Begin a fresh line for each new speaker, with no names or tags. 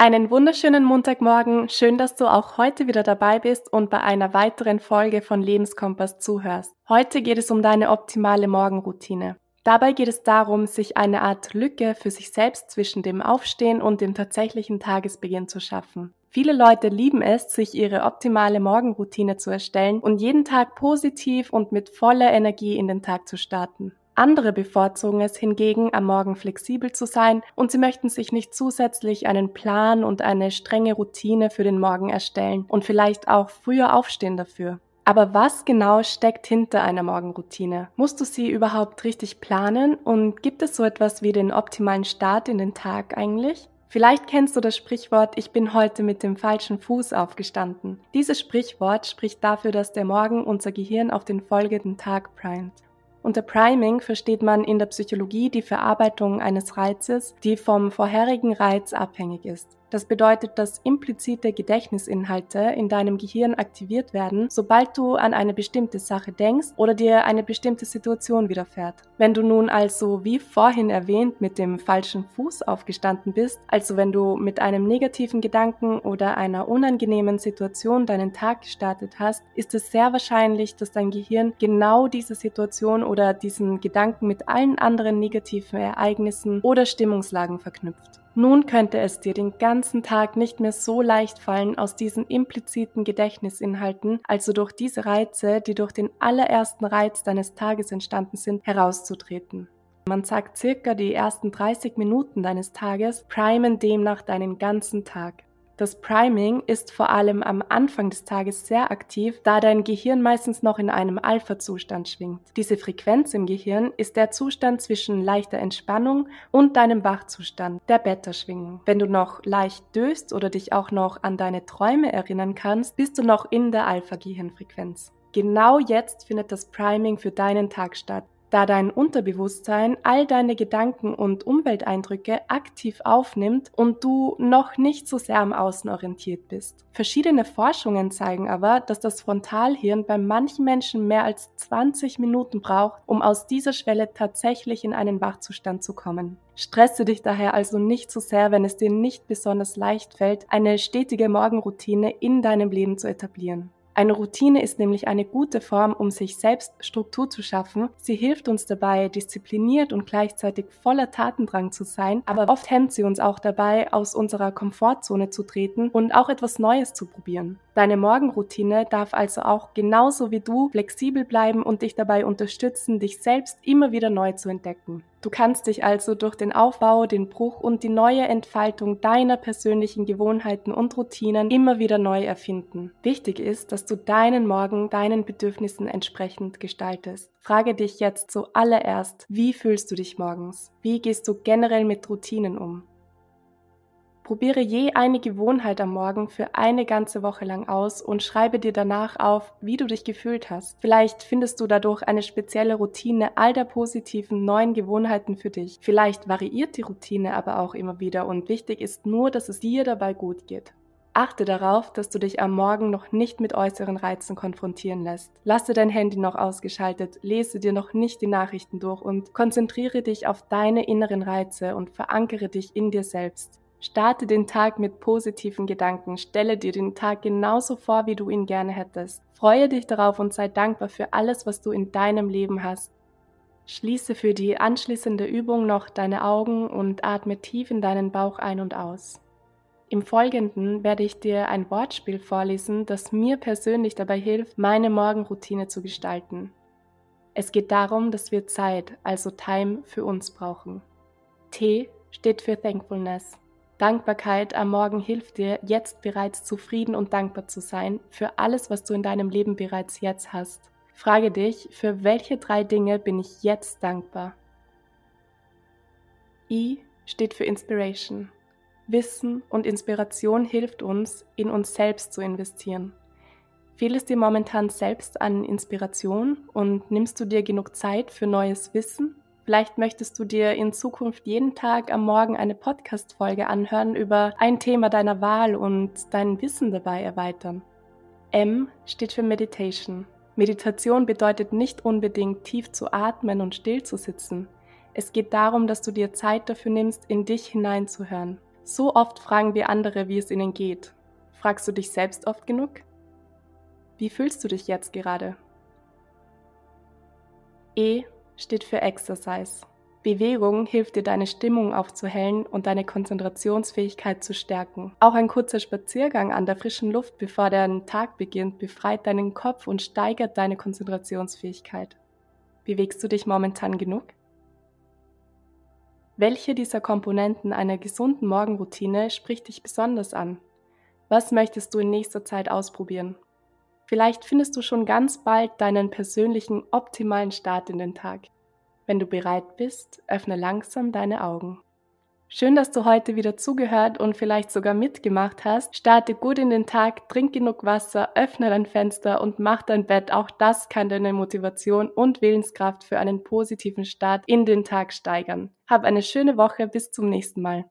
Einen wunderschönen Montagmorgen. Schön, dass du auch heute wieder dabei bist und bei einer weiteren Folge von Lebenskompass zuhörst. Heute geht es um deine optimale Morgenroutine. Dabei geht es darum, sich eine Art Lücke für sich selbst zwischen dem Aufstehen und dem tatsächlichen Tagesbeginn zu schaffen. Viele Leute lieben es, sich ihre optimale Morgenroutine zu erstellen und jeden Tag positiv und mit voller Energie in den Tag zu starten. Andere bevorzugen es hingegen, am Morgen flexibel zu sein und sie möchten sich nicht zusätzlich einen Plan und eine strenge Routine für den Morgen erstellen und vielleicht auch früher aufstehen dafür. Aber was genau steckt hinter einer Morgenroutine? Musst du sie überhaupt richtig planen und gibt es so etwas wie den optimalen Start in den Tag eigentlich? Vielleicht kennst du das Sprichwort, ich bin heute mit dem falschen Fuß aufgestanden. Dieses Sprichwort spricht dafür, dass der Morgen unser Gehirn auf den folgenden Tag primet. Unter Priming versteht man in der Psychologie die Verarbeitung eines Reizes, die vom vorherigen Reiz abhängig ist. Das bedeutet, dass implizite Gedächtnisinhalte in deinem Gehirn aktiviert werden, sobald du an eine bestimmte Sache denkst oder dir eine bestimmte Situation widerfährt. Wenn du nun also, wie vorhin erwähnt, mit dem falschen Fuß aufgestanden bist, also wenn du mit einem negativen Gedanken oder einer unangenehmen Situation deinen Tag gestartet hast, ist es sehr wahrscheinlich, dass dein Gehirn genau diese Situation oder diesen Gedanken mit allen anderen negativen Ereignissen oder Stimmungslagen verknüpft. Nun könnte es dir den ganzen Tag nicht mehr so leicht fallen, aus diesen impliziten Gedächtnisinhalten, also durch diese Reize, die durch den allerersten Reiz deines Tages entstanden sind, herauszutreten. Man sagt circa die ersten 30 Minuten deines Tages primen demnach deinen ganzen Tag. Das Priming ist vor allem am Anfang des Tages sehr aktiv, da dein Gehirn meistens noch in einem Alpha-Zustand schwingt. Diese Frequenz im Gehirn ist der Zustand zwischen leichter Entspannung und deinem Wachzustand, der Beta-Schwingung. Wenn du noch leicht döst oder dich auch noch an deine Träume erinnern kannst, bist du noch in der Alpha-Gehirnfrequenz. Genau jetzt findet das Priming für deinen Tag statt da dein Unterbewusstsein all deine Gedanken und Umwelteindrücke aktiv aufnimmt und du noch nicht so sehr am Außen orientiert bist. Verschiedene Forschungen zeigen aber, dass das Frontalhirn bei manchen Menschen mehr als 20 Minuten braucht, um aus dieser Schwelle tatsächlich in einen Wachzustand zu kommen. Stresse dich daher also nicht so sehr, wenn es dir nicht besonders leicht fällt, eine stetige Morgenroutine in deinem Leben zu etablieren. Eine Routine ist nämlich eine gute Form, um sich selbst Struktur zu schaffen. Sie hilft uns dabei, diszipliniert und gleichzeitig voller Tatendrang zu sein, aber oft hemmt sie uns auch dabei, aus unserer Komfortzone zu treten und auch etwas Neues zu probieren. Deine Morgenroutine darf also auch genauso wie du flexibel bleiben und dich dabei unterstützen, dich selbst immer wieder neu zu entdecken. Du kannst dich also durch den Aufbau, den Bruch und die neue Entfaltung deiner persönlichen Gewohnheiten und Routinen immer wieder neu erfinden. Wichtig ist, dass du deinen Morgen deinen Bedürfnissen entsprechend gestaltest. Frage dich jetzt zuallererst, wie fühlst du dich morgens? Wie gehst du generell mit Routinen um? Probiere je eine Gewohnheit am Morgen für eine ganze Woche lang aus und schreibe dir danach auf, wie du dich gefühlt hast. Vielleicht findest du dadurch eine spezielle Routine all der positiven neuen Gewohnheiten für dich. Vielleicht variiert die Routine aber auch immer wieder und wichtig ist nur, dass es dir dabei gut geht. Achte darauf, dass du dich am Morgen noch nicht mit äußeren Reizen konfrontieren lässt. Lasse dein Handy noch ausgeschaltet, lese dir noch nicht die Nachrichten durch und konzentriere dich auf deine inneren Reize und verankere dich in dir selbst. Starte den Tag mit positiven Gedanken, stelle dir den Tag genauso vor, wie du ihn gerne hättest. Freue dich darauf und sei dankbar für alles, was du in deinem Leben hast. Schließe für die anschließende Übung noch deine Augen und atme tief in deinen Bauch ein und aus. Im Folgenden werde ich dir ein Wortspiel vorlesen, das mir persönlich dabei hilft, meine Morgenroutine zu gestalten. Es geht darum, dass wir Zeit, also Time, für uns brauchen. T steht für Thankfulness. Dankbarkeit am Morgen hilft dir, jetzt bereits zufrieden und dankbar zu sein für alles, was du in deinem Leben bereits jetzt hast. Frage dich, für welche drei Dinge bin ich jetzt dankbar? I steht für Inspiration. Wissen und Inspiration hilft uns, in uns selbst zu investieren. Fehlt es dir momentan selbst an Inspiration und nimmst du dir genug Zeit für neues Wissen? Vielleicht möchtest du dir in Zukunft jeden Tag am Morgen eine Podcast-Folge anhören über ein Thema deiner Wahl und dein Wissen dabei erweitern. M steht für Meditation. Meditation bedeutet nicht unbedingt tief zu atmen und still zu sitzen. Es geht darum, dass du dir Zeit dafür nimmst, in dich hineinzuhören. So oft fragen wir andere, wie es ihnen geht. Fragst du dich selbst oft genug? Wie fühlst du dich jetzt gerade? E steht für Exercise. Bewegung hilft dir, deine Stimmung aufzuhellen und deine Konzentrationsfähigkeit zu stärken. Auch ein kurzer Spaziergang an der frischen Luft, bevor dein Tag beginnt, befreit deinen Kopf und steigert deine Konzentrationsfähigkeit. Bewegst du dich momentan genug? Welche dieser Komponenten einer gesunden Morgenroutine spricht dich besonders an? Was möchtest du in nächster Zeit ausprobieren? Vielleicht findest du schon ganz bald deinen persönlichen optimalen Start in den Tag. Wenn du bereit bist, öffne langsam deine Augen. Schön, dass du heute wieder zugehört und vielleicht sogar mitgemacht hast. Starte gut in den Tag, trink genug Wasser, öffne dein Fenster und mach dein Bett. Auch das kann deine Motivation und Willenskraft für einen positiven Start in den Tag steigern. Hab eine schöne Woche, bis zum nächsten Mal.